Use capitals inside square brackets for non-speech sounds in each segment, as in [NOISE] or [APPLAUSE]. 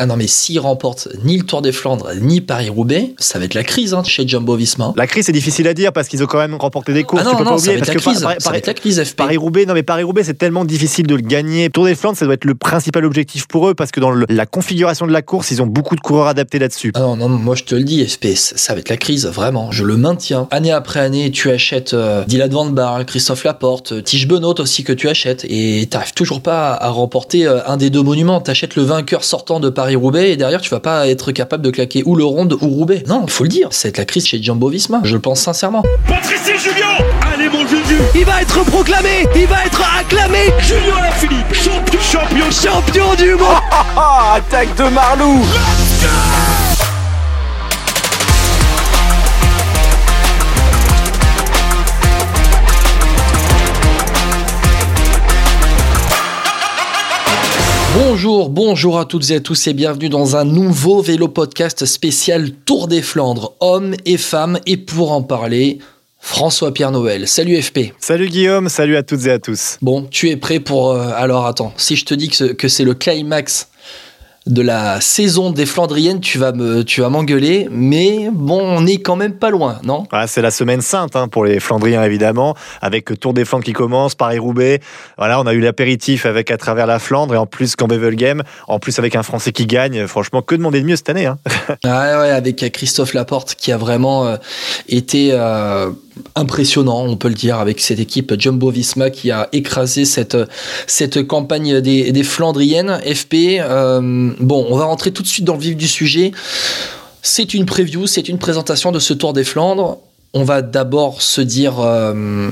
Ah non, mais s'il remporte ni le Tour des Flandres, ni Paris-Roubaix, ça va être la crise hein, chez Jumbo Visma. La crise, c'est difficile à dire parce qu'ils ont quand même remporté des courses. Ah non, tu peux non, pas ça oublier. va être parce la que crise. Paris- Ça va être la crise, FP. Paris-Roubaix, non mais Paris-Roubaix, c'est tellement difficile de le gagner. Tour des Flandres, ça doit être le principal objectif pour eux parce que dans le- la configuration de la course, ils ont beaucoup de coureurs adaptés là-dessus. Ah non, non, moi je te le dis, FP, ça va être la crise, vraiment. Je le maintiens. Année après année, tu achètes euh, Dylan Van Baarle, Christophe Laporte, euh, Tige Benoît aussi que tu achètes et t'arrives toujours pas à remporter euh, un des deux monuments. T'achètes le vainqueur sortant de Paris-Roubaix et derrière tu vas pas être capable de claquer ou le Ronde ou Roubaix. Non, faut le dire, ça va être la crise chez Jumbo Visma. Je le pense sincèrement. Patrice Julien Allez mon Juju Il va être proclamé, il va être acclamé Julien Alaphilippe Champion Champion champion du monde. Ah, [LAUGHS] attaque de Marlou Bonjour, bonjour à toutes et à tous et bienvenue dans un nouveau vélo podcast spécial Tour des Flandres, hommes et femmes. Et pour en parler, François-Pierre Noël. Salut FP. Salut Guillaume, salut à toutes et à tous. Bon, tu es prêt pour... euh, alors attends, si je te dis que, ce- que c'est le climax de la saison des Flandriennes, tu vas me, tu vas m'engueuler, mais bon, on est quand même pas loin, non? Voilà, c'est la semaine sainte hein, pour les Flandriens évidemment, avec Tour des Flandres qui commence, Paris-Roubaix. Voilà, on a eu l'apéritif avec à travers la Flandre et en plus Game, en plus avec un Français qui gagne. Franchement, que demander de mieux cette année hein? [LAUGHS] Ah ouais, avec Christophe Laporte qui a vraiment euh, été euh, impressionnant, on peut le dire, avec cette équipe Jumbo Visma qui a écrasé cette, campagne des, des Flandriennes. FP, euh, bon, on va rentrer tout de suite dans le vif du sujet. C'est une preview, c'est une présentation de ce Tour des Flandres. On va d'abord se dire. euh,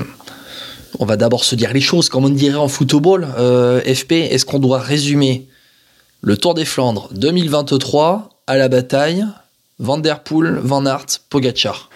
on va d'abord se dire les choses, comme on dirait en football. Euh, FP, est-ce qu'on doit résumer le Tour des Flandres 2023 à la bataille Van Der Poel, Van Aert, Pogacar?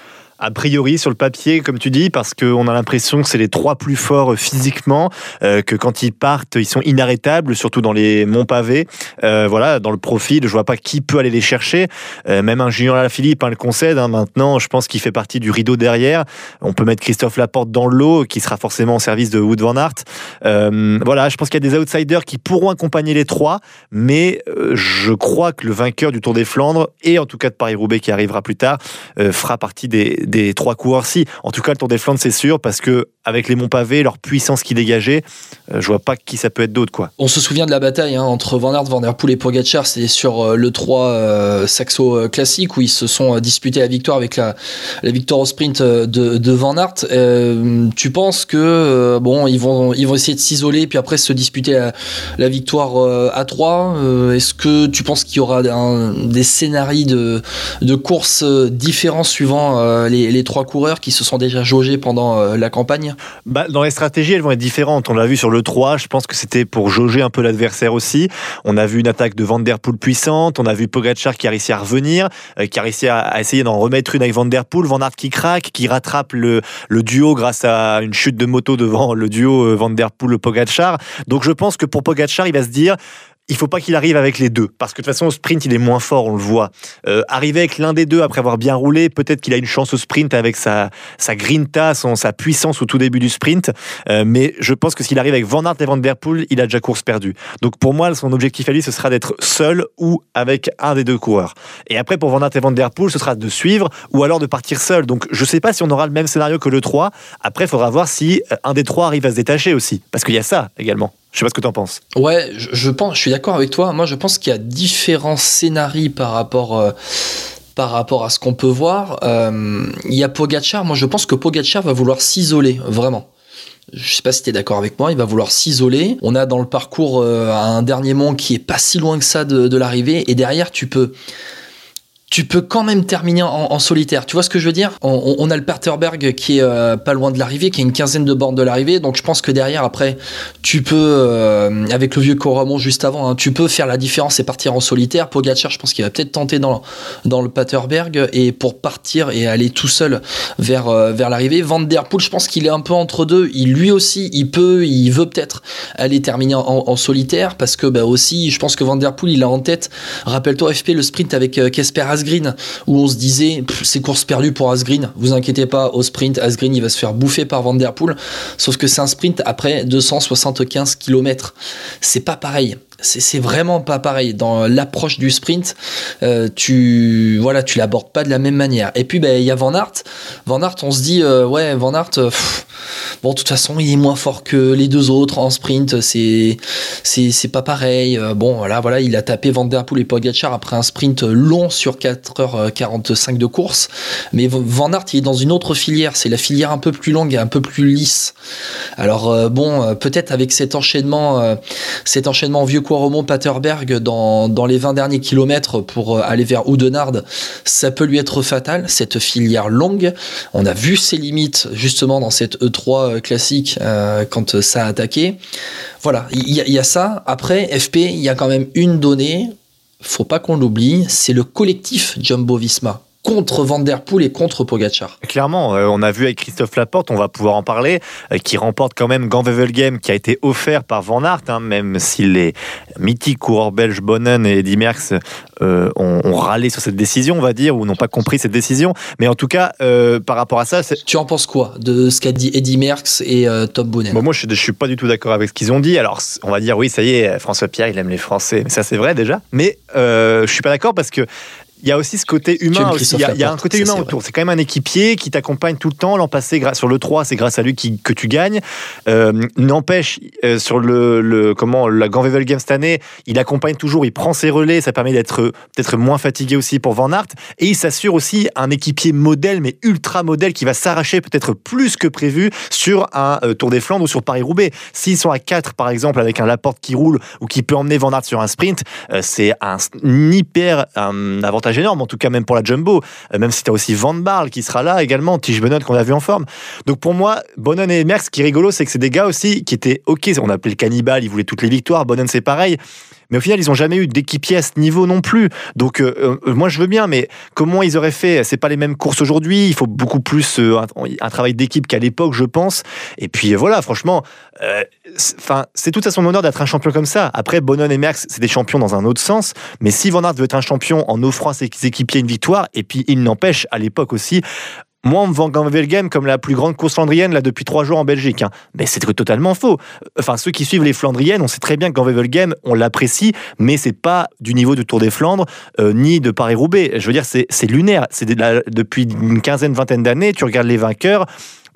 A priori, sur le papier, comme tu dis, parce qu'on a l'impression que c'est les trois plus forts physiquement, euh, que quand ils partent, ils sont inarrêtables, surtout dans les monts pavés. Euh, voilà, dans le profil, je vois pas qui peut aller les chercher. Euh, même un Julien Alaphilippe hein, le concède. hein, maintenant, je pense qu'il fait partie du rideau derrière. On peut mettre Christophe Laporte dans le lot, qui sera forcément au service de Wood Van Aert. Voilà, je pense qu'il y a des outsiders qui pourront accompagner les trois, mais je crois que le vainqueur du Tour des Flandres, et en tout cas de Paris-Roubaix qui arrivera plus tard, fera partie des, des trois coureurs-ci. En tout cas, le Tour des Flandres, c'est sûr, parce que avec les monts pavés, leur puissance qui dégageait, euh, je vois pas qui ça peut être d'autre, quoi. On se souvient de la bataille hein, entre Van Aert, Van Der Poel et Pogacar, c'est sur euh, le 3 euh, Saxo euh, classique où ils se sont disputés la victoire avec la, victoire au sprint de, de Van Aert. Tu penses que bon, ils vont ils vont essayer de s'isoler puis après se disputer la, victoire à 3 Euh, Est-ce que tu penses qu'il y aura des scénarios de de courses différents suivant euh, les, les trois coureurs qui se sont déjà jaugés pendant euh, la campagne Bah, dans les stratégies, elles vont être différentes. On l'a vu sur le 3, je pense que c'était pour jauger un peu l'adversaire aussi. On a vu une attaque de Van Der Poel puissante, on a vu Pogacar qui a réussi à revenir, euh, qui a réussi à, essayer d'en remettre une avec Van Der Poel, Van Aert qui craque, qui rattrape le, le duo grâce à une chute de moto devant le duo euh, Van Der Poel-Pogacar. Donc je pense que pour Pogacar, il va se dire... Il faut pas qu'il arrive avec les deux, parce que de toute façon au sprint il est moins fort, on le voit. Euh, arriver avec l'un des deux après avoir bien roulé, peut-être qu'il a une chance au sprint avec sa, grinta, son, sa puissance au tout début du sprint. Euh, mais je pense que s'il arrive avec Van Aert et Van Der Poel, il a déjà course perdue. Donc pour moi, son objectif à lui, ce sera d'être seul ou avec un des deux coureurs. Et après, pour Van Aert et Van Der Poel, ce sera de suivre ou alors de partir seul. Donc je sais pas si on aura le même scénario que le 3. Après, il faudra voir si euh, un des trois arrive à se détacher aussi. Parce qu'il y a ça également. Je sais pas ce que tu en penses. Ouais, je, suis d'accord avec toi. Moi, je pense qu'il y a différents scénarios par rapport, euh, à ce qu'on peut voir. Euh, il y a Pogacar. Moi, je pense que Pogacar va vouloir s'isoler, vraiment. Je sais pas si tu es d'accord avec moi, il va vouloir s'isoler. On a dans le parcours euh, un dernier mont qui est pas si loin que ça de l'arrivée. Et derrière, tu peux tu peux quand même terminer en, solitaire. Tu vois ce que je veux dire? On, a le Paterberg qui est euh, pas loin de l'arrivée, qui est une quinzaine de bornes de l'arrivée. Donc je pense que derrière, après, tu peux, euh, avec le vieux Coramon juste avant, hein, tu peux faire la différence et partir en solitaire. Pogacar, je pense qu'il va peut-être tenter dans, dans le Paterberg et pour partir et aller tout seul vers, euh, vers l'arrivée. Van Der Poel, je pense qu'il est un peu entre deux. Il lui aussi, il peut, il veut peut-être aller terminer en, solitaire parce que bah, aussi, je pense que Van Der Poel, il a en tête, rappelle-toi FP, le sprint avec Casper Asgreen où on se disait c'est course perdue pour Asgreen. Vous inquiétez pas, au sprint, Asgreen il va se faire bouffer par Van Der Poel. Sauf que c'est un sprint après 275 km. C'est pas pareil. C'est vraiment pas pareil. Dans l'approche du sprint, euh, tu voilà, tu l'abordes pas de la même manière. Et puis ben il y a Van Aert. Van Aert, on se dit euh, ouais, Van Aert, euh, bon de toute façon il est moins fort que les deux autres en sprint. C'est c'est pas pareil. bon voilà voilà, il a tapé Van Der Poel et Pogacar après un sprint long sur 4h45 de course. Mais Van Aert il est dans une autre filière. C'est la filière un peu plus longue et un peu plus lisse. Alors bon peut-être avec cet enchaînement cet enchaînement vieux Romo Paterberg dans, dans, les 20 derniers kilomètres pour euh, aller vers Oudenard, ça peut lui être fatal, cette filière longue. On a vu ses limites justement dans cette E3 euh, classique euh, quand ça a attaqué. Voilà, il y, y, a ça. Après, FP, il y a quand même une donnée, faut pas qu'on l'oublie, c'est le collectif Jumbo Visma contre Van Der Poel et contre Pogachar. Clairement, euh, on a vu avec Christophe Laporte, on va pouvoir en parler, euh, qui remporte quand même Game qui a été offert par Van Aert, hein, même si les mythiques coureurs belges Bonnen et Eddy Merckx euh, ont, râlé sur cette décision, on va dire, ou n'ont pas compris cette décision. Mais en tout cas, par rapport à ça... Tu en penses quoi de ce qu'a dit Eddy Merckx et Tom Bonnen? Moi, je ne suis pas du tout d'accord avec ce qu'ils ont dit. Alors, on va dire, oui, ça y est, François Pierre, il aime les Français. Mais ça, c'est vrai déjà. Mais je ne suis pas d'accord parce que il y a aussi ce côté humain. Il y, a, un côté humain autour. C'est quand même un équipier qui t'accompagne tout le temps. L'an passé, sur le 3, c'est grâce à lui que tu gagnes. Euh, n'empêche, euh, sur le, le, comment, la Ganvevel Game cette année, il accompagne toujours, il prend ses relais. Ça permet d'être peut-être moins fatigué aussi pour Van Aert. Et il s'assure aussi un équipier modèle, mais ultra modèle, qui va s'arracher peut-être plus que prévu sur un euh, Tour des Flandres ou sur Paris-Roubaix. S'ils sont à 4, par exemple, avec un Laporte qui roule ou qui peut emmener Van Aert sur un sprint, c'est un, hyper un avantage en tout cas même pour la Jumbo. Euh, même si tu as aussi Van Barle qui sera là également, Tige Benoît qu'on a vu en forme. Donc pour moi, Bonnen et Merckx, ce qui est rigolo, c'est que c'est des gars aussi qui étaient OK. On appelait le cannibale, ils voulaient toutes les victoires. Bonnen, c'est pareil. Mais au final, ils n'ont jamais eu d'équipier à ce niveau non plus. Donc, euh, euh, moi, je veux bien, mais comment ils auraient fait? C'est pas les mêmes courses aujourd'hui. Il faut beaucoup plus un, travail d'équipe qu'à l'époque, je pense. Et puis voilà, franchement, c'est tout à son honneur d'être un champion comme ça. Après, Bonnen et Merckx, c'est des champions dans un autre sens. Mais si Van Aert veut être un champion en offrant à ses équipiers une victoire, et puis il n'empêche, à l'époque aussi, moi, on me vend Game comme la plus grande course flandrienne là depuis trois jours en Belgique. Hein. Mais c'est totalement faux. Enfin, ceux qui suivent les Flandriennes, on sait très bien que Game, on l'apprécie, mais c'est pas du niveau du Tour des Flandres euh, ni de Paris-Roubaix. Je veux dire, c'est lunaire. C'est depuis une quinzaine, vingtaine d'années. Tu regardes les vainqueurs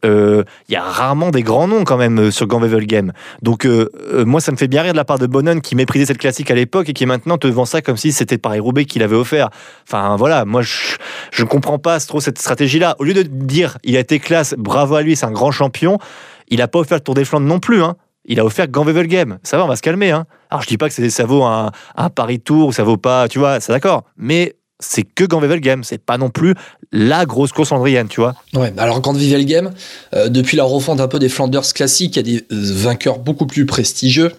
il euh, y a rarement des grands noms quand même euh, sur Ganvevel Game. Donc euh, moi, ça me fait bien rire de la part de Bonnen qui méprisait cette classique à l'époque et qui maintenant te vend ça comme si c'était Paris-Roubaix qui l'avait offert. Enfin voilà, moi je ne comprends pas trop cette stratégie-là. Au lieu de dire il a été classe, bravo à lui, c'est un grand champion, il n'a pas offert le Tour des Flandres non plus. Hein. Il a offert Ganvevel Game. Ça va, on va se calmer. Hein. Alors je dis pas que ça vaut un, un Paris Tour ou ça vaut pas, tu vois, c'est d'accord. Mais c'est que Ganvevel Game, c'est pas non plus la grosse course andrienne, tu vois. Ouais, alors Ganvevel Game, euh, depuis la refonte un peu des Flanders classiques, il y a des euh, vainqueurs beaucoup plus prestigieux.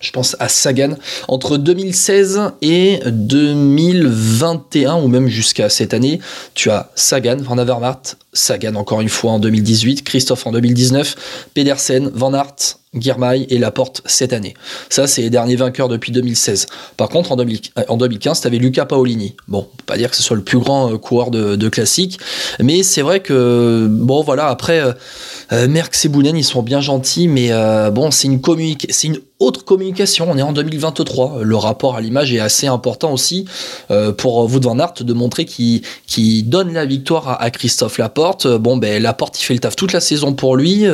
Je pense à Sagan. Entre 2016 et 2021, ou même jusqu'à cette année, tu as Sagan, Van Avermaet, Sagan encore une fois en 2018, Christophe en 2019, Pedersen, Van Aert, Girmay et Laporte cette année. Ça, c'est les derniers vainqueurs depuis 2016. Par contre, en, 2015, tu avais Luca Paolini. Bon, pas dire que ce soit le plus grand euh, coureur de, classique, mais c'est vrai que, bon, voilà, après, euh, euh Merckx et Bounen, ils sont bien gentils, mais bon, c'est une, autre communication. On est en 2023. Le rapport à l'image est assez important aussi pour Wout van Aert de montrer qu'il donne la victoire à, Christophe Laporte. Bon, ben, Laporte, il fait le taf toute la saison pour lui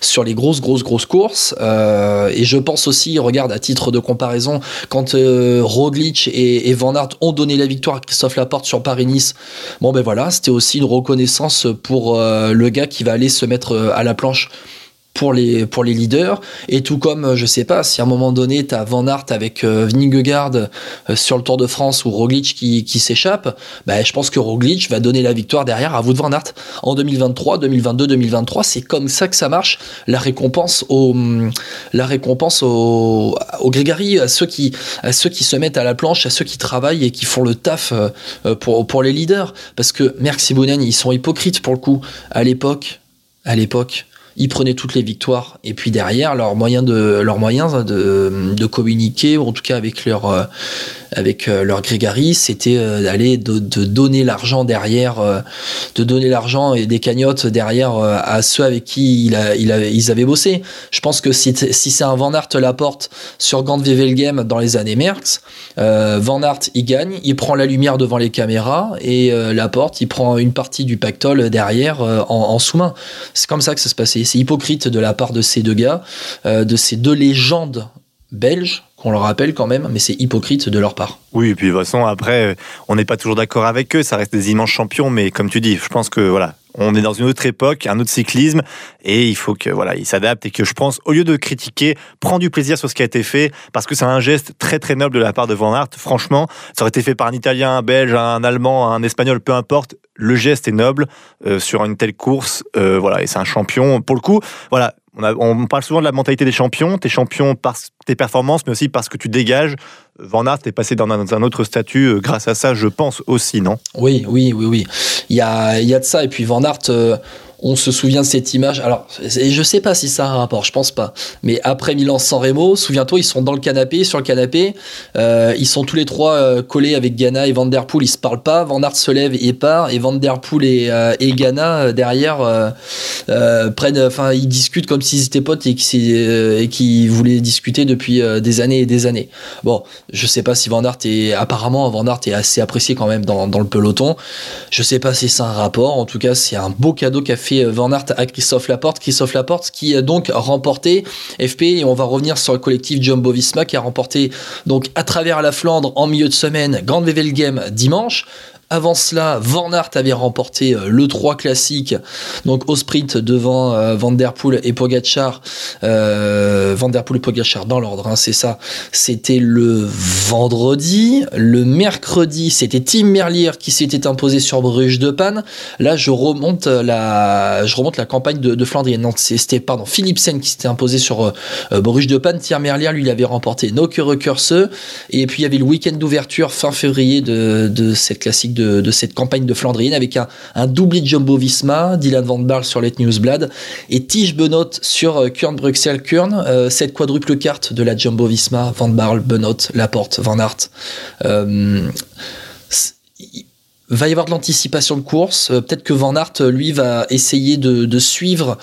sur les grosses, grosses, grosses courses. Euh, et je pense aussi, regarde, à titre de comparaison, quand euh, Roglic et, Van Aert ont donné la victoire à Christophe Laporte sur Paris-Nice, bon ben voilà, c'était aussi une reconnaissance pour euh, le gars qui va aller se mettre à la planche pour les, pour les leaders. Et tout comme, euh, je sais pas, si à un moment donné, tu as Van Aert avec euh, Vingegaard euh, sur le Tour de France ou Roglic qui, qui s'échappe, bah, je pense que Roglic va donner la victoire derrière à de Van Aert. En 2023, 2022, 2023, c'est comme ça que ça marche. La récompense au, la récompense au, au Grégory, à ceux, qui, à ceux qui se mettent à la planche, à ceux qui travaillent et qui font le taf pour, pour les leaders. Parce que Merckx et Bounen, ils sont hypocrites pour le coup. À l'époque, à l'époque, ils prenaient toutes les victoires. Et puis derrière, leur moyen de, leur moyen de, de communiquer, ou en tout cas avec leur, euh, avec euh, leur grégarie, c'était euh, d'aller de, de, donner l'argent derrière, de donner l'argent et des cagnottes derrière à ceux avec qui il a, il a, ils avaient bossé. Je pense que si, si c'est un Van Aert Laporte sur Gant Wevelgem dans les années Merckx, Van Aert il gagne, il prend la lumière devant les caméras et euh, Laporte il prend une partie du pactole derrière en, en sous-main. C'est comme ça que ça se passait. C'est hypocrite de la part de ces deux gars, euh, de ces deux légendes belges qu'on le rappelle quand même, mais c'est hypocrite de leur part. Oui, et puis de toute façon, après, on n'est pas toujours d'accord avec eux, ça reste des immenses champions, mais comme tu dis, je pense que voilà, on est dans une autre époque, un autre cyclisme, et il faut que voilà, ils s'adaptent et que je pense, au lieu de critiquer, prends du plaisir sur ce qui a été fait, parce que c'est un geste très très noble de la part de Van Aert. Franchement, ça aurait été fait par un Italien, un Belge, un Allemand, un Espagnol, peu importe. Le geste est noble euh, sur une telle course, euh, voilà, et c'est un champion. Pour le coup, voilà, on, parle souvent de la mentalité des champions. T'es champion par tes performances, mais aussi parce que tu dégages. Van Aert est passé dans un, autre statut euh, grâce à ça, je pense aussi, non? Oui, oui, oui, oui. Il y a, y a de ça. Et puis Van Aert, euh, on se souvient de cette image. Alors, je sais pas si ça a un rapport, je pense pas. Mais après Milan-San Remo, souviens-toi, ils sont dans le canapé, sur le canapé. euh, ils sont tous les trois euh, collés avec Ghana et Van Der Poel. Ils se parlent pas. Van Aert se lève et part. Et Van Der Poel et, euh, et Ghana derrière prennent, enfin, ils discutent comme s'ils étaient potes et qu'ils voulaient discuter depuis des années et des années. Bon, je sais pas si Van Aert est apparemment Van Aert est assez apprécié quand même dans, dans le peloton. Je sais pas si c'est un rapport. En tout cas, c'est un beau cadeau qu'a fait Van Aert à Christophe Laporte. Christophe Laporte qui a donc remporté FP et on va revenir sur le collectif Jumbo Visma qui a remporté donc à travers la Flandre en milieu de semaine Grand Wevelgem dimanche. Avant cela, Van avait remporté euh, le 3 classique, donc au sprint devant euh, Van Der Poel et Pogacar. Euh, Van Der Poel et Pogacar dans l'ordre, hein, c'est ça. C'était le vendredi. Le mercredi, c'était Tim Merlier qui s'était imposé sur Bruges de Panne. Là, je remonte la, je remonte la campagne de, de Flandrienne. Non, c'était pardon Philipsen qui s'était imposé sur Bruges de Panne. Tim Merlier, lui, il avait remporté Nokere-Curse. Et puis il y avait le week-end d'ouverture fin février de, de cette classique de, cette campagne de Flandrienne avec un, doublé de Jumbo Visma, Dylan Van Baarle sur Let Newsblad et Tige Benot sur euh, Kurn Bruxelles Kurn, euh, cette quadruple carte de la Jumbo Visma, Van Baarle, Benot, Laporte, Van Aert. Euh, va y avoir de l'anticipation de course. Euh, Peut-être que Van Aert, euh, lui, va essayer de, de suivre,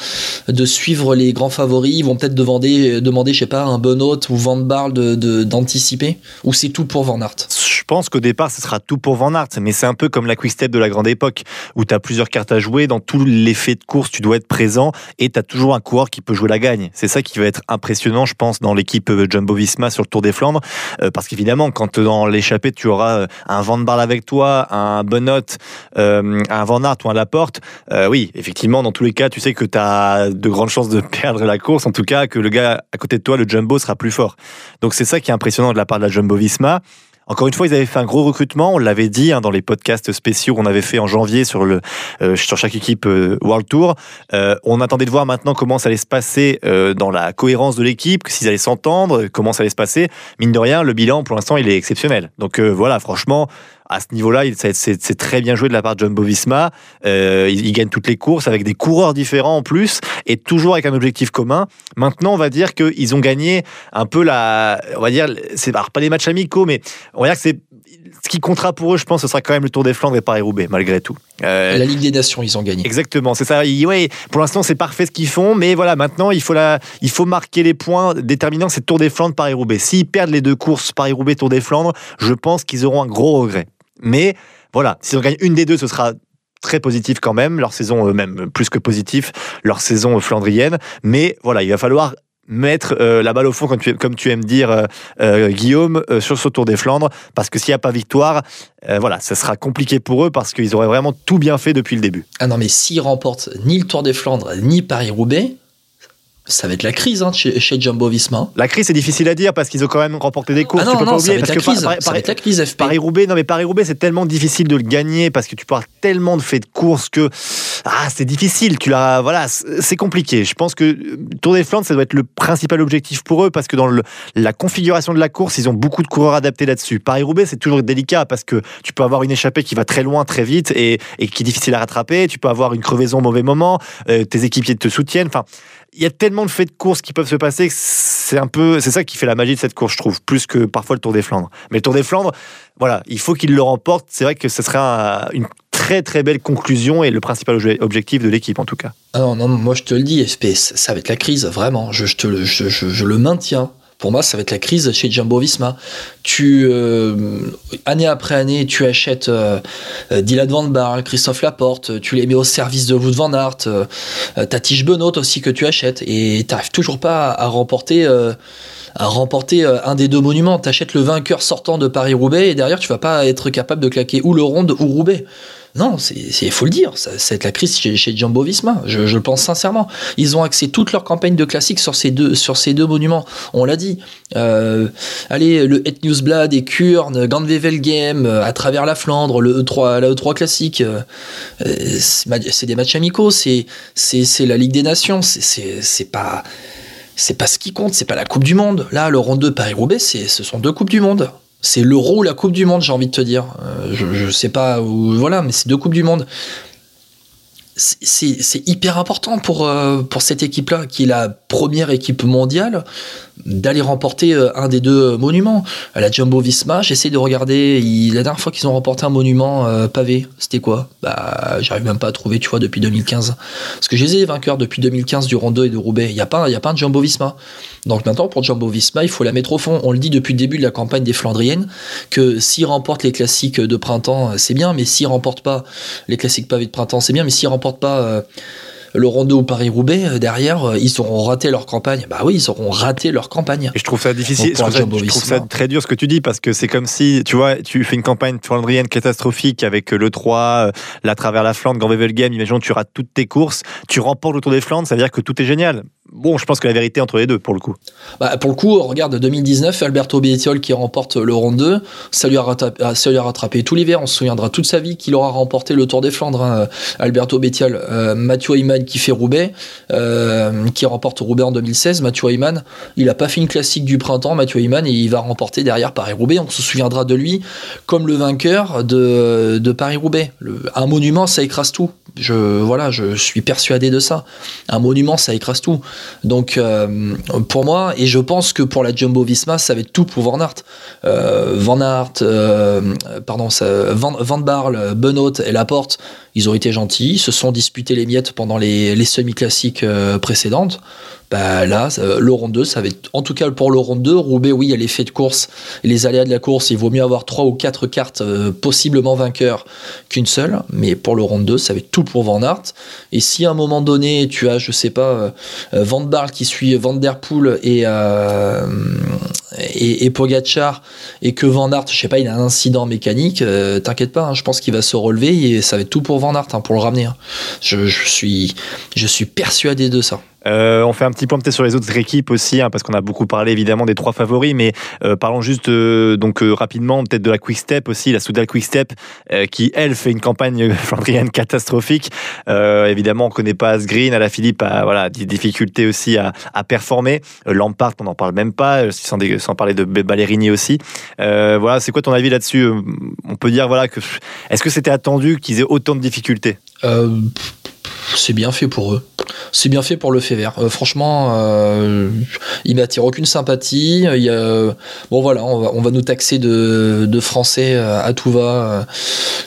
de suivre les grands favoris. Ils vont peut-être demander, demander, je sais pas, un Benot ou Van Baarle de- de- d'anticiper. ou c'est tout pour Van Aert? Je pense qu'au départ, ce sera tout pour Van Aert, mais c'est un peu comme la Quick Step de la grande époque, où tu as plusieurs cartes à jouer. Dans tout l'effet de course, tu dois être présent et tu as toujours un coureur qui peut jouer la gagne. C'est ça qui va être impressionnant, je pense, dans l'équipe euh, Jumbo Visma sur le Tour des Flandres. Euh, parce qu'évidemment, quand euh, dans l'échappée, tu auras euh, un Van Baarle avec toi, un Benot, euh, un Van Aert ou un Laporte, euh, oui, effectivement, dans tous les cas, tu sais que tu as de grandes chances de [LAUGHS] perdre la course. En tout cas, que le gars à côté de toi, le Jumbo, sera plus fort. Donc c'est ça qui est impressionnant de la part de la Jumbo Visma. Encore une fois, ils avaient fait un gros recrutement. On l'avait dit hein, dans les podcasts spéciaux qu'on avait fait en janvier sur le euh, sur chaque équipe euh, World Tour. Euh, on attendait de voir maintenant comment ça allait se passer dans la cohérence de l'équipe, s'ils allaient s'entendre, comment ça allait se passer. Mine de rien, le bilan pour l'instant il est exceptionnel. Donc voilà, franchement. À ce niveau-là, il- c'est très bien joué de la part de Jumbo Visma. Euh, ils, ils gagnent toutes les courses avec des coureurs différents en plus et toujours avec un objectif commun. Maintenant, on va dire qu'ils ont gagné un peu la. On va dire, c'est pas les matchs amicaux, mais on va dire que c'est ce qui comptera pour eux, je pense, ce sera quand même le Tour des Flandres et Paris-Roubaix, malgré tout. Euh, La Ligue des Nations, ils ont gagné. Exactement, c'est ça. Il- ouais, pour l'instant, c'est parfait ce qu'ils font, mais voilà, maintenant, il faut, la, il faut marquer les points déterminants. C'est Tour des Flandres, Paris-Roubaix. S'ils perdent les deux courses, Paris-Roubaix, Tour des Flandres, je pense qu'ils auront un gros regret. Mais voilà, s'ils en gagnent une des deux, ce sera très positif quand même. Leur saison, euh, même plus que positif, leur saison euh, flandrienne. Mais voilà, il va falloir mettre euh, la balle au fond, comme tu, comme tu aimes dire, Guillaume, sur ce Tour des Flandres, parce que s'il n'y a pas victoire, voilà, ça sera compliqué pour eux, parce qu'ils auraient vraiment tout bien fait depuis le début. Ah non, mais s'ils remportent ni le Tour des Flandres, ni Paris-Roubaix, Ça va être la crise hein, chez, chez Jumbo Visma. La crise, c'est difficile à dire parce qu'ils ont quand même remporté des courses. Ah non, tu peux non, pas oublier parce la que. Paris- la crise, FP. Paris-Roubaix, non mais Paris-Roubaix, c'est tellement difficile de le gagner parce que tu pars tellement de faits de course que ah, c'est difficile. Tu l'as, voilà, c'est compliqué. Je pense que euh, Tour des Flandres, ça doit être le principal objectif pour eux parce que dans le- la configuration de la course, ils ont beaucoup de coureurs adaptés là-dessus. Paris-Roubaix, c'est toujours délicat parce que tu peux avoir une échappée qui va très loin, très vite et, et qui est difficile à rattraper. Tu peux avoir une crevaison au mauvais moment. euh, tes équipiers te soutiennent. Enfin, il y a tellement de faits de course qui peuvent se passer que c'est un peu, c'est ça qui fait la magie de cette course, je trouve, plus que parfois le Tour des Flandres. Mais le Tour des Flandres, voilà, il faut qu'il le remporte. C'est vrai que ce sera un- une très très belle conclusion et le principal obje- objectif de l'équipe en tout cas. Ah non, non, moi je te le dis, FPS, ça va être la crise, vraiment. Je, te le, je le maintiens. Pour moi, ça va être la crise chez Jumbo Visma. Tu, euh, année après année, tu achètes euh, Dylan Van Baarle, Christophe Laporte, tu les mets au service de Wout Van Aert, euh, euh, Tige Benoît aussi que tu achètes, et t'arrives toujours pas à, remporter. à remporter un des deux monuments. T'achètes le vainqueur sortant de Paris-Roubaix et derrière tu vas pas être capable de claquer ou le Ronde ou Roubaix. Non, c'est c'est- faut le dire, être la crise chez, chez Visma. Je, le pense sincèrement. Ils ont axé toute leur campagne de classique sur ces deux, monuments. On l'a dit. Euh, allez, le Het Newsblad et Kurn, Gandwevelgem, euh, à travers la Flandre, le E3, la E3 classique. euh, c'est c'est des matchs amicaux, c'est c'est c'est la Ligue des Nations. C'est- C'est c'est pas c'est pas ce qui compte, c'est pas la Coupe du Monde. Là, le Ronde 2 Paris-Roubaix, c'est- ce sont deux Coupes du Monde. C'est l'Euro ou la Coupe du Monde, j'ai envie de te dire. Euh, je, je sais pas où, voilà, mais c'est deux Coupes du Monde. C'est- hyper important pour, euh, pour cette équipe-là, qui est la première équipe mondiale, d'aller remporter euh, un des deux monuments. À la Jumbo Visma, j'essaie de regarder. il- la dernière fois qu'ils ont remporté un monument euh, pavé, c'était quoi? Bah, j'arrive même pas à trouver, tu vois, depuis 2015. Parce que je les ai vainqueurs depuis 2015 du Ronde 2 et de Roubaix. Il n'y a, pas- y a pas un Jumbo Visma. Donc maintenant, pour Jumbo Visma, il faut la mettre au fond. On le dit depuis le début de la campagne des Flandriennes, que s'ils remportent les classiques de printemps, euh, c'est bien, mais s'ils remportent pas les classiques pavés de printemps, c'est bien, mais s'ils remportent pas euh, le Ronde ou Paris-Roubaix, euh, derrière, euh, ils auront raté leur campagne. Bah oui, ils auront raté leur campagne. Et je trouve ça difficile, je trouve, ça, je trouve très dur ce que tu dis parce que c'est comme si, tu vois, tu fais une campagne flandrienne catastrophique avec le 3, euh, la travers la Flandre, Gand-Wevelgem, imaginons tu rates toutes tes courses, tu remportes le Tour des Flandres, ça veut dire que tout est génial. Bon, je pense que la vérité entre les deux pour le coup. Bah, pour le coup, regarde 2019, Alberto Bettiol qui remporte le Ronde 2, ça lui a rattrapé, ah, ça lui a rattrapé tout l'hiver. On se souviendra toute sa vie qu'il aura remporté le Tour des Flandres. hein, Alberto Bettiol, euh, Mathieu Ayman qui fait Roubaix, euh, qui remporte Roubaix en 2016. Mathieu Ayman, il a pas fait une classique du printemps. Mathieu Ayman, et il va remporter derrière Paris-Roubaix. On se souviendra de lui comme le vainqueur de, de Paris-Roubaix. Un monument, ça écrase tout. Je, voilà, je suis persuadé de ça. Un monument, ça écrase tout. Donc, euh, pour moi, et je pense que pour la Jumbo Visma, ça va être tout pour Van Aert. Euh, Van Aert, euh, pardon, Van, Van Benoît et Laporte, ils ont été gentils, ils se sont disputés les miettes pendant les, les semi-classiques précédentes. Bah là, le Ronde 2, ça va être, en tout cas pour le Ronde 2, Roubaix, oui, il y a l'effet de course, les aléas de la course, il vaut mieux avoir trois ou quatre cartes euh, possiblement vainqueurs qu'une seule, mais pour le Ronde 2, ça va être tout pour Van Aert. Et si à un moment donné, tu as, je sais pas, euh, euh, Van Barle qui suit Van Der Poel et, euh, et, et et que Van Aert, je sais pas, il a un incident mécanique, euh, t'inquiète pas, hein, je pense qu'il va se relever et ça va être tout pour Van Aert hein, pour le ramener. hein. Je suis, je suis persuadé de ça. Euh, on fait un petit point peut-être sur les autres équipes aussi, hein, parce qu'on a beaucoup parlé évidemment des trois favoris, mais euh, parlons juste euh, donc rapidement peut-être de la Quick Step aussi, la Soudal Quick Step, qui elle fait une campagne [LAUGHS] flandrienne catastrophique. Évidemment, on connaît pas Asgreen, à la Philippe a voilà des difficultés aussi à, à performer. Lampard, on n'en parle même pas, sans, parler de Ballerini aussi. Voilà, c'est quoi ton avis là-dessus On peut dire voilà que est-ce que c'était attendu qu'ils aient autant de difficultés? C'est bien fait pour eux. C'est bien fait pour le fait vert. Euh, franchement, euh, il m'attire aucune sympathie. Bon voilà, on va, nous taxer de, français euh, à tout va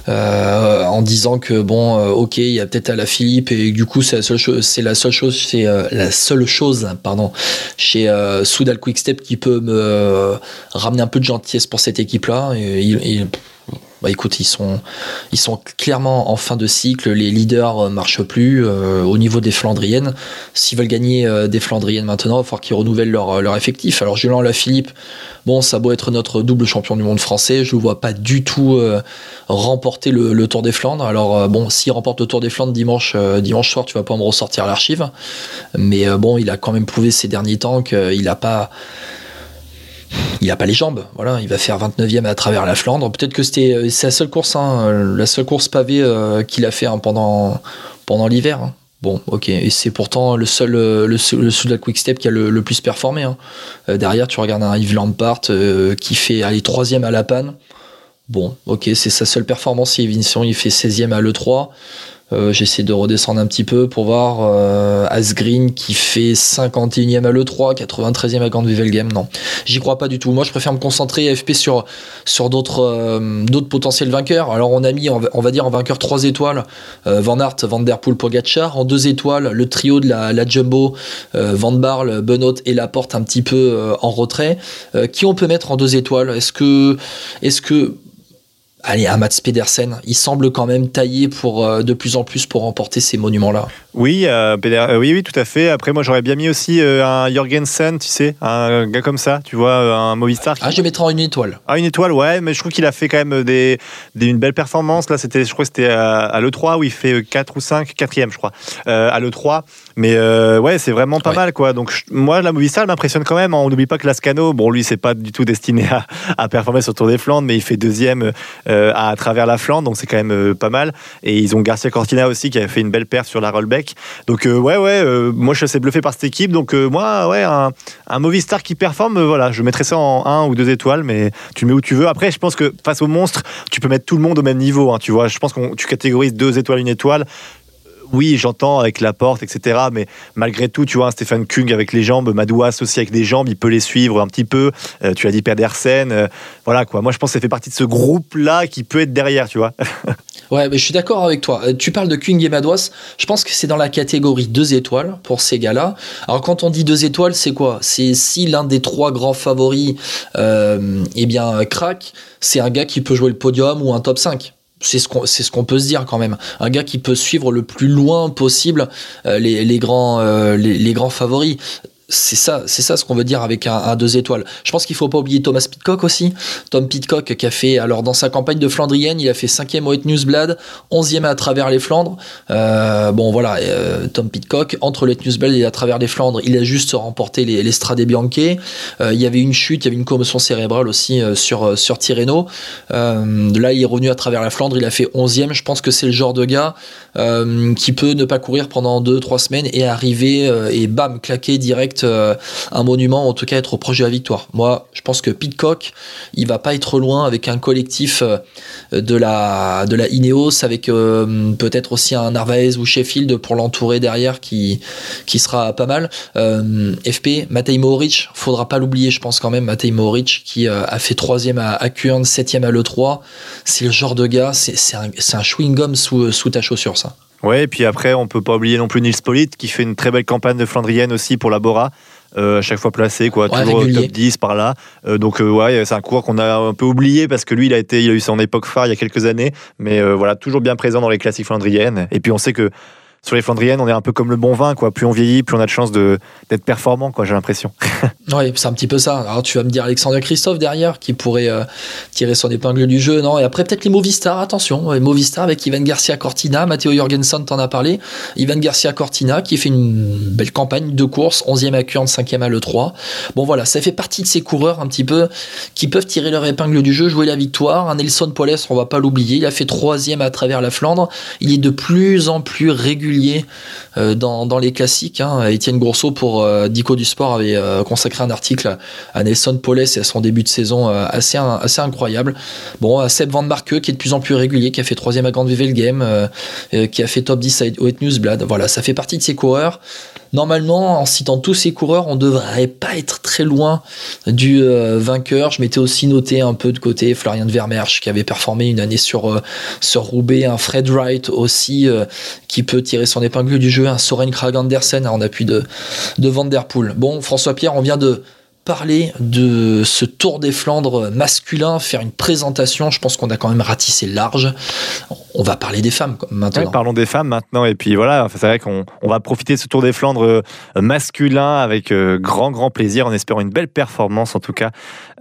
en disant que bon, ok, il y a peut-être à la Philippe et du coup c'est la seule chose, c'est la seule chose, pardon, chez Soudal Quickstep qui peut me ramener un peu de gentillesse pour cette équipe-là. Bah, écoute, ils sont, ils sont clairement en fin de cycle. Les leaders marchent plus au niveau des Flandriennes. S'ils veulent gagner des Flandriennes maintenant, il va falloir qu'ils renouvellent leur, effectif. Alors Julien Lafilippe, bon, ça doit être notre double champion du monde français. Je ne vois pas du tout remporter le, Tour des Flandres. Alors bon, s'il remporte le Tour des Flandre dimanche, dimanche soir, tu vas pas me ressortir l'archive. Mais bon, il a quand même prouvé ces derniers temps qu'il n'a pas il n'a pas les jambes. Voilà, il va faire 29e à travers la Flandre. Peut-être que c'était euh, la seule course, hein, la seule course pavée euh, qu'il a fait hein, pendant l'hiver. Hein. Bon, ok. Et c'est pourtant le seul, euh, le, le de Quick Step qui a le, plus performé. derrière, tu regardes un Yves Lampart qui fait aller troisième à la panne. Bon, ok, c'est sa seule performance. il fait 16e à l'E3. Euh, j'essaie de redescendre un petit peu pour voir euh, Asgreen qui fait 51e à l'E3, 93e à Grand Game. Non, j'y crois pas du tout. Moi, je préfère me concentrer FP sur, sur d'autres euh, d'autres potentiels vainqueurs. Alors, on a mis, on va, dire, en vainqueur 3 étoiles Van Aert, Van Der Poel, Pogacar. En 2 étoiles, le trio de la, la Jumbo, Van Barle, Benoît et Laporte un petit peu en retrait. qui on peut mettre en 2 étoiles? Est-ce que, est-ce que allez, Mats Pedersen, il semble quand même taillé pour, euh, de plus en plus pour remporter ces monuments-là. Oui, euh, euh, oui, oui, tout à fait. Après, moi, j'aurais bien mis aussi un Jorgensen, tu sais, un gars comme ça, tu vois, un Movistar. Ah, je mettrais en une étoile. Ah, une étoile, ouais, mais je trouve qu'il a fait quand même des, une belle performance. Là, c'était, je crois que c'était à, l'E3 où il fait 4 ou 5, 4 je crois, à l'E3. Mais ouais, c'est vraiment pas mal, quoi. Donc, moi, la Movistar m'impressionne quand même. On n'oublie pas que Lascano, bon, lui, c'est pas du tout destiné [LAUGHS] à, à performer sur le Tour des Flandres, mais il fait deuxième euh, à, travers la Flandre, donc c'est quand même euh, pas mal. Et ils ont Garcia Cortina aussi qui a fait une belle perte sur la rollback. Donc euh, ouais, ouais, moi je suis assez bluffé par cette équipe. Donc moi, ouais, un, un Movistar qui performe, voilà, je mettrais ça en 1 ou 2 étoiles, mais tu le mets où tu veux. Après, je pense que face au monstre, tu peux mettre tout le monde au même niveau. Hein, tu vois, je pense que tu catégorises 2 étoiles, une étoile oui, j'entends avec la porte, etc. Mais malgré tout, tu vois, Stéphane Kung avec les jambes, Madouas aussi avec des jambes, il peut les suivre un petit peu. Euh, tu as dit Pedersen. Euh, voilà quoi. Moi, je pense que ça fait partie de ce groupe-là qui peut être derrière, tu vois. [LAUGHS] ouais, mais je suis d'accord avec toi. Euh, tu parles de Kung et Madouas. Je pense que c'est dans la catégorie 2 étoiles pour ces gars-là. Alors, quand on dit 2 étoiles, c'est quoi? C'est si l'un des trois grands favoris, eh bien, craque, c'est un gars qui peut jouer le podium ou un top 5 c'est ce qu'on c'est ce qu'on peut se dire quand même. Un gars qui peut suivre le plus loin possible euh, les, les, grands euh, les, les, grands favoris c'est ça, c'est ça ce qu'on veut dire avec un, deux étoiles. Je pense qu'il faut pas oublier Thomas Pitcock aussi. Tom Pitcock qui a fait, alors dans sa campagne de Flandrienne, il a fait 5 au Het Newsblad, 11e à travers les Flandres. Euh, bon voilà, euh, Tom Pitcock, entre le Newsblad et à travers les Flandres, il a juste remporté les, les Strade Bianche. Euh, il y avait une chute, il y avait une commotion cérébrale aussi sur, sur là, il est revenu à travers la Flandre, il a fait 11e. Je pense que c'est le genre de gars qui peut ne pas courir pendant 2-3 semaines et arriver et bam, claquer direct euh, un monument, en tout cas être proche de la victoire. Moi, je pense que Pitcock, il va pas être loin avec un collectif euh, de la, de la Ineos, avec euh, peut-être aussi un Narvaez ou Sheffield pour l'entourer derrière qui, qui sera pas mal. FP, Matej Mohoric, faudra pas l'oublier, je pense quand même, Matej Mohoric qui a fait troisième à, à Kurn, septième à l'E3. C'est le genre de gars, c'est un, un chewing-gum sous, sous ta chaussure, ça. Ouais, et puis après, on peut pas oublier non plus Nils Polite qui fait une très belle campagne de Flandrienne aussi pour la Bora. Euh, à chaque fois placé, quoi, toujours au top 10 par là. Euh, donc euh, ouais, c'est un coureur qu'on a un peu oublié parce que lui, il a été, il a eu son époque phare il y a quelques années, mais voilà, toujours bien présent dans les classiques flandriennes. Et puis on sait que sur les Flandriennes, on est un peu comme le bon vin, quoi. Plus on vieillit, plus on a de chances d'être performant, quoi. J'ai l'impression. [LAUGHS] oui, c'est un petit peu ça. Alors tu vas me dire Alexandre Christophe derrière qui pourrait euh, tirer son épingle du jeu, non? Et après peut-être les Movistar. Attention, les Movistar avec Ivan Garcia Cortina, Matteo Jorgensen t'en a parlé. Ivan Garcia Cortina qui fait une belle campagne de course, 11e à Kurn, 5e à l'E3. Bon voilà, ça fait partie de ces coureurs un petit peu qui peuvent tirer leur épingle du jeu, jouer la victoire. Un Nelson Poles, on va pas l'oublier, il a fait 3e à travers la Flandre. Il est de plus en plus régulier euh, dans, les classiques. Hein. Étienne Gourceau pour euh, Dico du Sport avait euh, consacré un article à Nelson Paules et à son début de saison assez, incroyable. Bon, à Seb Van Marke qui est de plus en plus régulier, qui a fait troisième à Grande Vivel Game, qui a fait top 10 à News Newsblad. Voilà, ça fait partie de ces coureurs Normalement, en citant tous ces coureurs, on devrait pas être très loin du euh, vainqueur. Je m'étais aussi noté un peu de côté Florian Vermersch qui avait performé une année sur, euh, Roubaix, un Fred Wright aussi euh, qui peut tirer son épingle du jeu, un Soren Krag Andersen en appui de, de Van. Bon, François Pierre, on vient de parler de ce Tour des Flandres masculin, faire une présentation. Je pense qu'on a quand même ratissé large. On va parler des femmes maintenant. parlons des femmes maintenant. Et puis voilà, c'est vrai qu'on on va profiter de ce Tour des Flandres euh, masculin avec euh, grand, grand plaisir, en espérant une belle performance en tout cas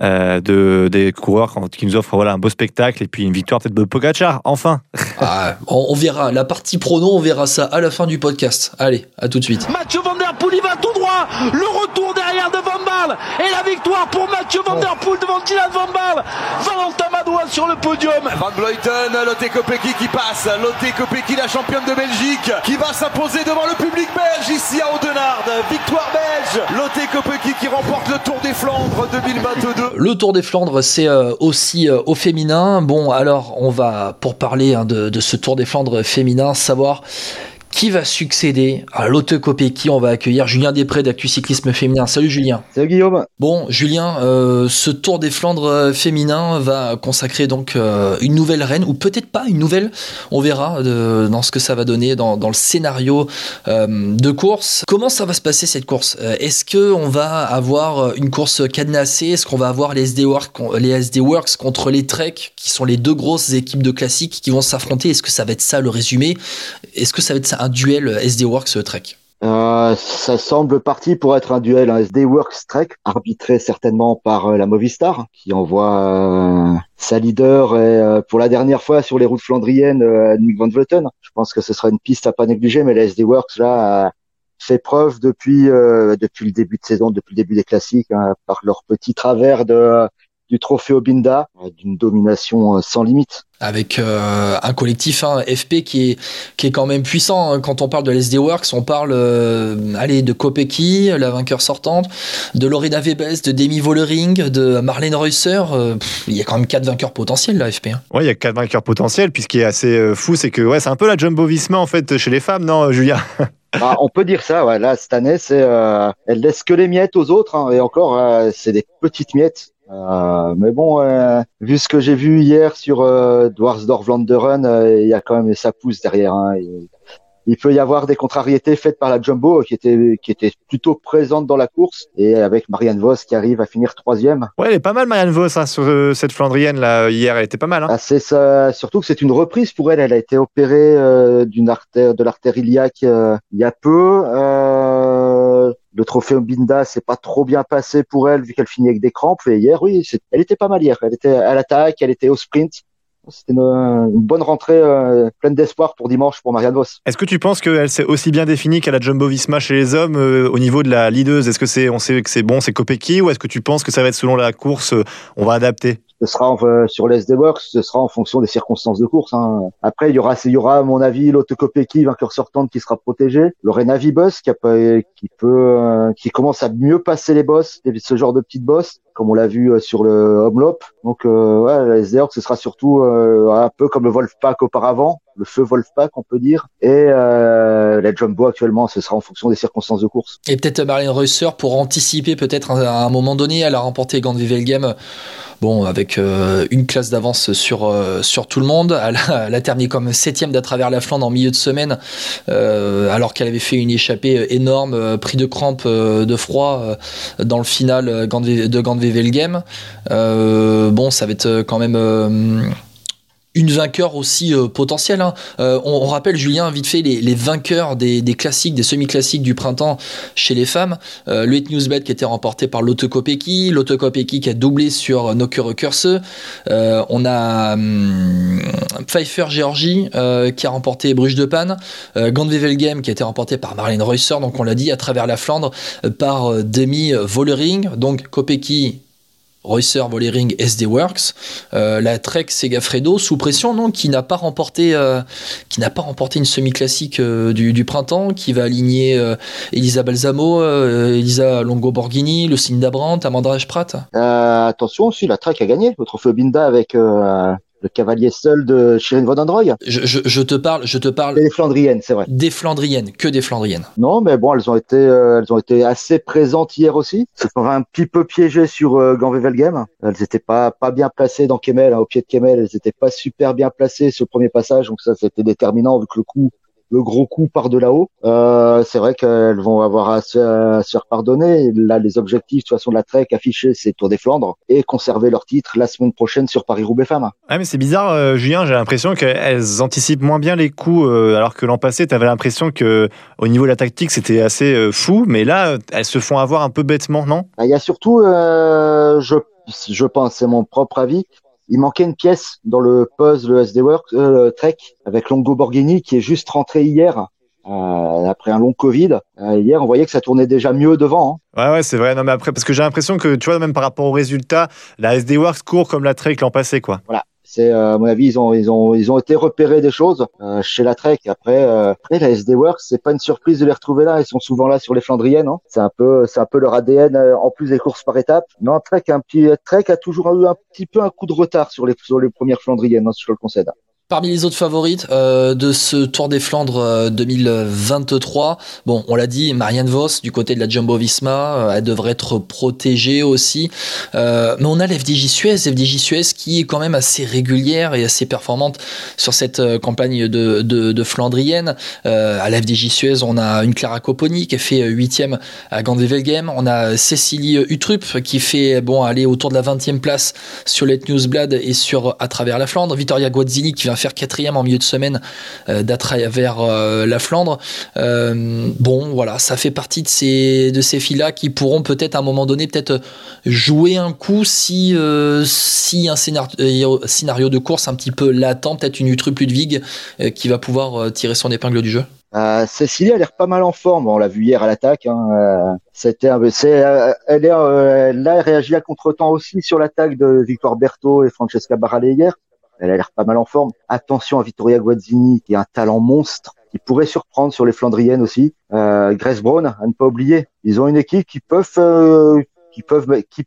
euh, de, des coureurs qui nous offrent voilà, un beau spectacle et puis une victoire peut-être de Pogacar, enfin. [LAUGHS] Ah, on, on, verra. La partie prono, on verra ça à la fin du podcast. Allez, à tout de suite. Mathieu Van Der Poel, il va tout droit. Le retour derrière de Van Baal. Et la victoire pour Mathieu Van Der Poel devant Dylan Van Baal. Valentin Madouas sur le podium. Van Vleuten, Lotte Kopecky qui passe. Lotte Kopecky, la championne de Belgique, qui va s'imposer devant le public belge ici à Audenard. Victoire belge. Lotte Kopecky qui remporte le Tour des Flandres 2022. Le Tour des Flandres, c'est euh, aussi euh, au féminin. Bon, alors, on va, pour parler hein, de, de ce Tour des Flandres féminin, savoir qui va succéder à Lotte Kopecky On va accueillir Julien Després d'Actu Cyclisme Féminin? Salut Julien. Salut Guillaume. Bon, Julien, euh, ce Tour des Flandres euh, féminin va consacrer donc euh, une nouvelle reine, ou peut-être pas une nouvelle, on verra de, dans ce que ça va donner dans, dans le scénario euh, de course. Comment ça va se passer cette course? Est-ce que on va avoir une course cadenassée? Est-ce qu'on va avoir les SD, Works, les SD Works contre les Trek, qui sont les deux grosses équipes de classiques qui vont s'affronter? Est-ce que ça va être ça le résumé? Est-ce que ça va être ça un duel SD Works Trek Euh, ça semble parti pour être un duel un SD Works Trek, arbitré certainement par euh, la Movistar, qui envoie euh, sa leader et, euh, pour la dernière fois sur les routes flandriennes, euh, Nick Van Vleuten. Je pense que ce sera une piste à pas négliger, mais la SD Works là fait preuve depuis depuis le début de saison, depuis le début des classiques, hein, par leur petit travers de du trophée Obinda, euh, d'une domination euh, sans limite. avec euh, un collectif hein, FP qui est qui est quand même puissant hein. quand on parle de l'SD Works on parle euh, allez de Kopecky la vainqueur sortante de Lorena Webes de Demi Vollering de Marlene Reusser euh, pff, il y a quand même quatre vainqueurs potentiels là FP hein. Ouais, il y a quatre vainqueurs potentiels. Puis ce qui est assez euh, fou, c'est que ouais, c'est un peu la Jumbo Visma en fait chez les femmes, non, Julien [LAUGHS] Ah, on peut dire ça, ouais. Là, cette année, c'est, euh, elle laisse que les miettes aux autres, hein, et encore, euh, c'est des petites miettes. Euh, mais bon, euh, vu ce que j'ai vu hier sur euh, Dwarsdorf-Vlaanderen, euh, il y a quand même ça pousse derrière. Hein, il, il peut y avoir des contrariétés faites par la Jumbo qui était qui était plutôt présente dans la course et avec Marianne Vos qui arrive à finir troisième. Ouais, elle est pas mal, Marianne Vos, hein, sur euh, cette Flandrienne là hier. Elle était pas mal. Hein. Ah, c'est ça, surtout que c'est une reprise pour elle. Elle a été opérée euh, d'une artère, de l'artère iliaque euh, il y a peu. Euh, le trophée Obinda, c'est pas trop bien passé pour elle vu qu'elle finit avec des crampes. Et hier, oui, elle était pas mal hier. Elle était à l'attaque, elle était au sprint. C'était une, bonne rentrée euh, pleine d'espoir pour dimanche pour Marianne Vos. Est-ce que tu penses qu'elle s'est aussi bien définie qu'à la Jumbo Visma chez les hommes euh, au niveau de la leaduse Est-ce que c'est, on sait que c'est bon, c'est Kopecky, ou est-ce que tu penses que ça va être selon la course, euh, on va adapter? Ce sera en- euh, sur les SD Works, ce sera en fonction des circonstances de course. hein. Après, il y aura, il y aura à mon avis Kopecky, vainqueur sortante, qui sera protégé. Lorena Vibos, qui a qui peut, euh, qui commence à mieux passer les bosses, et ce genre de petites bosses, comme on l'a vu euh, sur le Homelop. Donc, euh, ouais, Works, ce sera surtout euh, un peu comme le Wolfpack auparavant, le feu Wolfpack, on peut dire. Et euh, la Jumbo actuellement, ce sera en fonction des circonstances de course. et peut-être Marlene Reusser pour anticiper peut-être à un moment donné elle a remporté Gand Wevelgem bon avec euh, une classe d'avance sur euh, sur tout le monde. Elle a, terminé comme septième d'à travers la Flandre en milieu de semaine euh, alors qu'elle avait fait une échappée énorme pris de crampes euh, de froid dans le final de Gand Wevelgem euh, bon ça va être quand même une vainqueur aussi euh, potentielle. hein. Euh, on, rappelle, Julien, vite fait, les, vainqueurs des, classiques, des semi-classiques du printemps chez les femmes. Euh, le Hit Newsbet qui était remporté par Lotte Kopecky, Lotte Kopecky qui a doublé sur Nokere Curse. Euh, on a hum, Pfeiffer Georgie euh, qui a remporté Bruges de Panne. Euh, Gand Wevelgem qui a été remporté par Marlene Reusser, donc on l'a dit, à travers la Flandre, par Demi Vollering. Donc Kopecky Reusser, Vollering, SD Works, euh, la Trek Segafredo sous pression, non, qui n'a pas remporté, euh, qui n'a pas remporté une semi-classique euh, du, printemps, qui va aligner Elisa Balsamo, Elisa Longo Borghini, Lucinda Brandt, Amanda Pratt. Attention aussi, la Trek a gagné le trophée Obinda avec le cavalier seul de Shirin Van Androy. Je, je, je te parle, je te parle les Flandriennes, c'est vrai. des Flandriennes, que des Flandriennes. Non, mais bon, elles ont été, euh, elles ont été assez présentes hier aussi. Se sont un petit peu piégées sur euh, Ganvevelgem. Elles étaient pas pas bien placées dans Kemel, hein, au pied de Kemel. Elles étaient pas super bien placées sur le premier passage, donc ça c'était déterminant vu que le coup le gros coup part de là-haut. Euh, c'est vrai qu'elles vont avoir à se, à se, faire pardonner. Là, les objectifs de toute façon de la Trek affichés, c'est Tour des Flandres et conserver leur titre la semaine prochaine sur Paris-Roubaix Femmes. Ah mais c'est bizarre, euh, Julien. J'ai l'impression qu'elles anticipent moins bien les coups, euh, alors que l'an passé, tu avais l'impression que au niveau de la tactique, c'était assez euh, fou. Mais là, elles se font avoir un peu bêtement, non? Il y a surtout, euh, je, je pense, c'est mon propre avis, il manquait une pièce dans le puzzle le SD Works euh, Trek avec Longo Borghini qui est juste rentré hier euh, après un long Covid. Euh, hier, on voyait que ça tournait déjà mieux devant. Hein. Ouais, ouais, c'est vrai. Non, mais après, parce que j'ai l'impression que, tu vois, même par rapport aux résultats, la SD Works court comme la Trek l'an passé, quoi. Voilà. C'est, euh, à mon avis, ils ont, ils ont, ils ont été repérés des choses euh, chez la Trek. Après, euh, après, la SD Works, c'est pas une surprise de les retrouver là. Ils sont souvent là sur les Flandriennes. Hein. C'est un peu, c'est un peu leur ADN en plus des courses par étapes. Non, Trek, un petit Trek a toujours eu un petit peu un coup de retard sur les, sur les premières Flandriennes, hein, je le concède. Parmi les autres favorites euh, de ce Tour des Flandres euh, 2023, bon, on l'a dit, Marianne Vos du côté de la Jumbo Visma, euh, elle devrait être protégée aussi. Euh, mais on a l'FDJ Suez, FDJ Suez qui est quand même assez régulière et assez performante sur cette euh, campagne de, Flandrienne. à l'FDJ Suez, on a une Clara Copponi qui fait huitième à Gandevelgem. On a Cécilie Utrup qui fait bon aller autour de la 20e place sur Let Newsblad et sur à travers la Flandre. Vittoria Guazzini qui faire quatrième en milieu de semaine euh, d'à travers euh, la Flandre. Euh, bon, voilà, ça fait partie de ces, de ces filles-là qui pourront peut-être à un moment donné peut-être jouer un coup si, si un scénario, de course un petit peu latent, peut-être une Utrup Ludwig qui va pouvoir tirer son épingle du jeu. Euh, Cécilie a l'air pas mal en forme. On l'a vu hier à l'attaque. Hein. C'était, elle elle réagit à contre-temps aussi sur l'attaque de Victoire Berthaud et Francesca Barale hier. Elle a l'air pas mal en forme. Attention à Vittoria Guazzini, qui a un talent monstre, qui pourrait surprendre sur les Flandriennes aussi. Euh, Grace Brown, à ne pas oublier. Ils ont une équipe qui peuvent, euh, qui peuvent, qui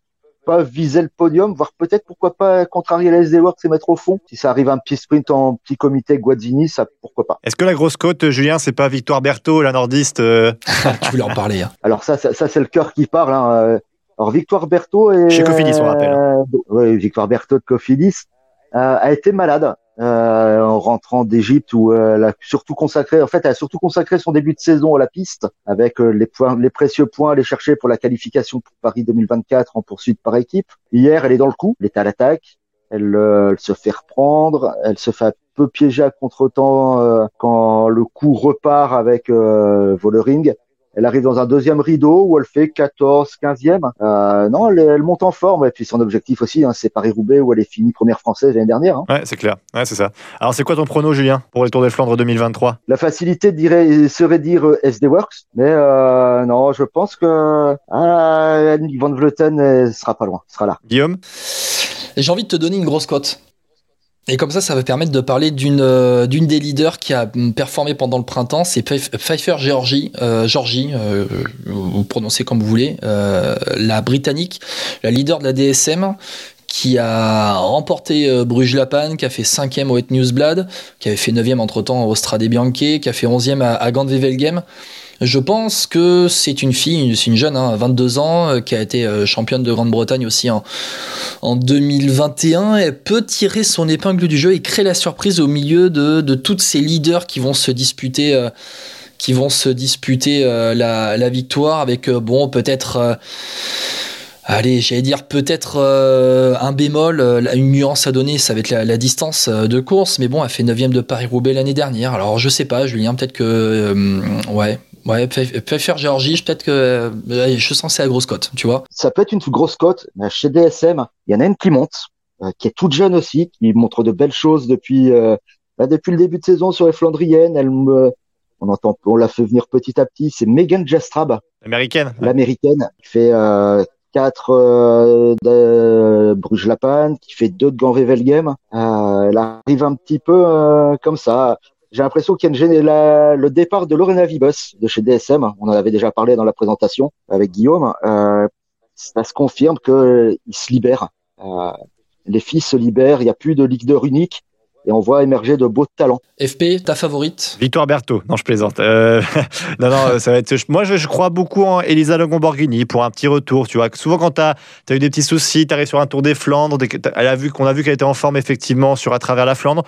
peuvent viser le podium, voire peut-être pourquoi pas contrarier la SD Works et mettre au fond. Si ça arrive un petit sprint en petit comité Guazzini, ça pourquoi pas. Est-ce que la grosse côte, Julien, c'est pas Victoire Berthaud, la nordiste euh... [LAUGHS] Tu voulais en parler. Hein. Alors ça, ça, ça c'est le cœur qui parle. Hein. Alors Victoire Berthaud et chez Cofidis, on rappelle. Euh, oui, Victoire Berthaud de Cofidis euh, a été malade euh, en rentrant d'Égypte où euh, elle a surtout consacré, en fait, elle a surtout consacré son début de saison à la piste avec euh, les points, les précieux points à aller chercher pour la qualification pour Paris 2024 en poursuite par équipe. Hier, elle est dans le coup, elle est à l'attaque, elle, euh, se fait reprendre, elle se fait un peu piéger à contre-temps quand le coup repart avec Vollering. Elle arrive dans un deuxième rideau où elle fait 14, 15e. Euh, non, elle, elle, monte en forme. Et puis son objectif aussi, hein, c'est Paris-Roubaix où elle est finie première française l'année dernière. Hein. Ouais, c'est clair. Ouais, c'est ça. Alors, c'est quoi ton prono, Julien, pour le Tour des Flandres 2023 La facilité dirait, serait dire euh, SD Works. Mais euh, non, je pense que ah, Annick Van Vleuten elle sera pas loin. sera là. Guillaume? J'ai envie de te donner une grosse cote. Et comme ça, ça va permettre de parler d'une euh, d'une des leaders qui a performé pendant le printemps, c'est Pfeiffer Georgie, euh, Georgie, euh, vous prononcez comme vous voulez, euh, la britannique, la leader de la DSM, qui a remporté euh, Bruges-Lapan, qui a fait 5e au Het Newsblad, qui avait fait 9e entre-temps au Strade Bianche, qui a fait 11e à, à Gand-Wevelgem. Je pense que c'est une fille, c'est une jeune, hein, 22 ans, euh, qui a été euh, championne de Grande-Bretagne aussi en, en 2021. Elle peut tirer son épingle du jeu et créer la surprise au milieu de, toutes ces leaders qui vont se disputer, euh, qui vont se disputer la, victoire avec, bon, peut-être allez, j'allais dire peut-être un bémol, une nuance à donner, ça va être la, distance de course, mais bon, elle fait 9 de Paris-Roubaix l'année dernière. Alors je sais pas, Julien, peut-être que. Ouais. Ouais, Pfeiffer Géorgie, peut-être que je sens c'est la grosse cote, tu vois. Ça peut être une grosse cote, mais chez DSM, il y en a une qui monte, qui est toute jeune aussi, qui montre de belles choses depuis bah, depuis le début de saison sur les Flandriennes. Elle me, on entend, on l'a fait venir petit à petit. C'est Megan Jastrab, l'américaine, l'américaine, qui fait 4 euh, de Bruges-Lapan, qui fait 2 de Gand-Wevelgem. Euh, elle arrive un petit peu euh, comme ça. J'ai l'impression qu'il y a la, le départ de Lorena Vibus de chez DSM. On en avait déjà parlé dans la présentation avec Guillaume. Euh, ça se confirme qu'il se libère. Euh, les filles se libèrent. Il n'y a plus de leader unique et on voit émerger de beaux talents. FP, ta favorite? Victoire Berthaud. Non, je plaisante. Euh, [LAUGHS] non, non, ça va être. Moi, je, je crois beaucoup en Elisa Longomborghini pour un petit retour. Tu vois, souvent quand tu as, as, eu des petits soucis, tu arrives sur un Tour des Flandres, elle a vu qu'on a vu qu'elle était en forme effectivement sur à travers la Flandre.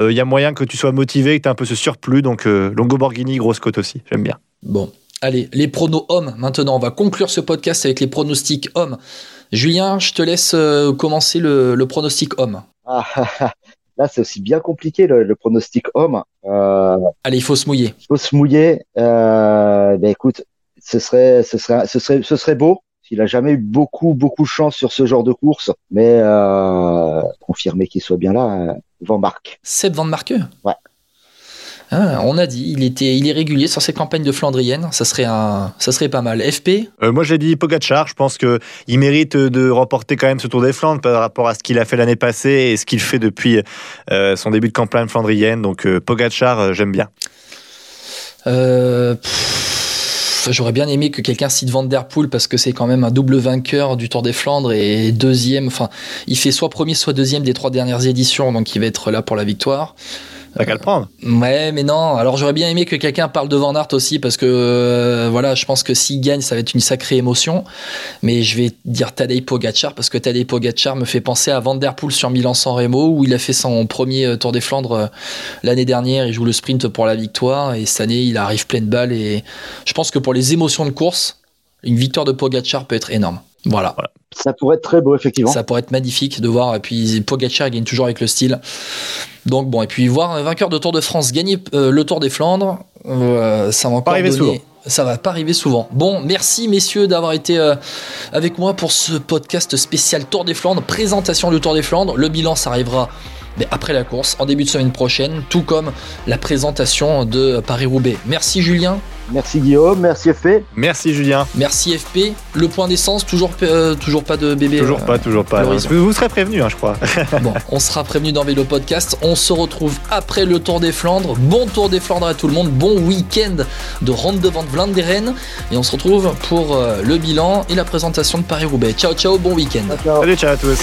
il y a moyen que tu sois motivé, que tu aies un peu ce surplus. Donc, Longo Borghini, grosse cote aussi. J'aime bien. Bon, allez, les pronos hommes. Maintenant, on va conclure ce podcast avec les pronostics hommes. Julien, je te laisse commencer le, pronostic homme. Ah, là, c'est aussi bien compliqué le, pronostic homme. Allez, il faut se mouiller. Il faut se mouiller. ben écoute, ce serait, ce serait, ce serait, ce serait beau. Il a jamais eu beaucoup, beaucoup de chance sur ce genre de course, mais euh, confirmer qu'il soit bien là, euh, Van Mark. Seb Van Marke? Ouais. Ah, on a dit, il était, il est régulier sur ses campagnes de Flandrienne. Ça serait un, ça serait pas mal. FP euh, Moi, j'ai dit Pogachar. Je pense que il mérite de remporter quand même ce Tour des Flandres par rapport à ce qu'il a fait l'année passée et ce qu'il fait depuis son début de campagne flandrienne. Donc Pogachar, j'aime bien. Euh, j'aurais bien aimé que quelqu'un cite Van Der Poel parce que c'est quand même un double vainqueur du Tour des Flandres et deuxième. Enfin, il fait soit premier, soit deuxième des trois dernières éditions, donc il va être là pour la victoire. T'as qu'à le prendre. Ouais, mais non. Alors j'aurais bien aimé que quelqu'un parle de Van Aert aussi parce que euh, voilà, je pense que s'il gagne, ça va être une sacrée émotion. Mais je vais dire Tadej Pogacar parce que Tadej Pogacar me fait penser à Van sur Milan-San Remo où il a fait son premier euh, Tour des Flandres euh, l'année dernière. Il joue le sprint pour la victoire et cette année, il arrive pleine balle et je pense que pour les émotions de course, une victoire de Pogacar peut être énorme. Voilà. voilà. Ça pourrait être très beau, effectivement. Ça pourrait être magnifique de voir. Et puis Pogacar gagne toujours avec le style. Donc bon, et puis voir un vainqueur de Tour de France gagner euh, le Tour des Flandres, euh, ça va pas arriver souvent. Ça va pas arriver souvent. Bon, merci messieurs d'avoir été euh, avec moi pour ce podcast spécial Tour des Flandres, présentation du Tour des Flandres. Le bilan, ça arrivera mais après la course, en début de semaine prochaine, tout comme la présentation de Paris-Roubaix. Merci Julien. Merci Guillaume, merci FP. Merci Julien. Merci FP. Le point d'essence, toujours, euh, toujours pas de bébé. Toujours pas, toujours pas. Vous, serez prévenu, hein, je crois. [LAUGHS] bon, on sera prévenu dans Vélo Podcast. On se retrouve après le Tour des Flandres. Bon Tour des Flandres à tout le monde. Bon week-end de Ronde de Vente Vlaanderen. Et on se retrouve pour euh, le bilan et la présentation de Paris-Roubaix. Ciao, ciao, bon week-end. Salut, ciao à tous.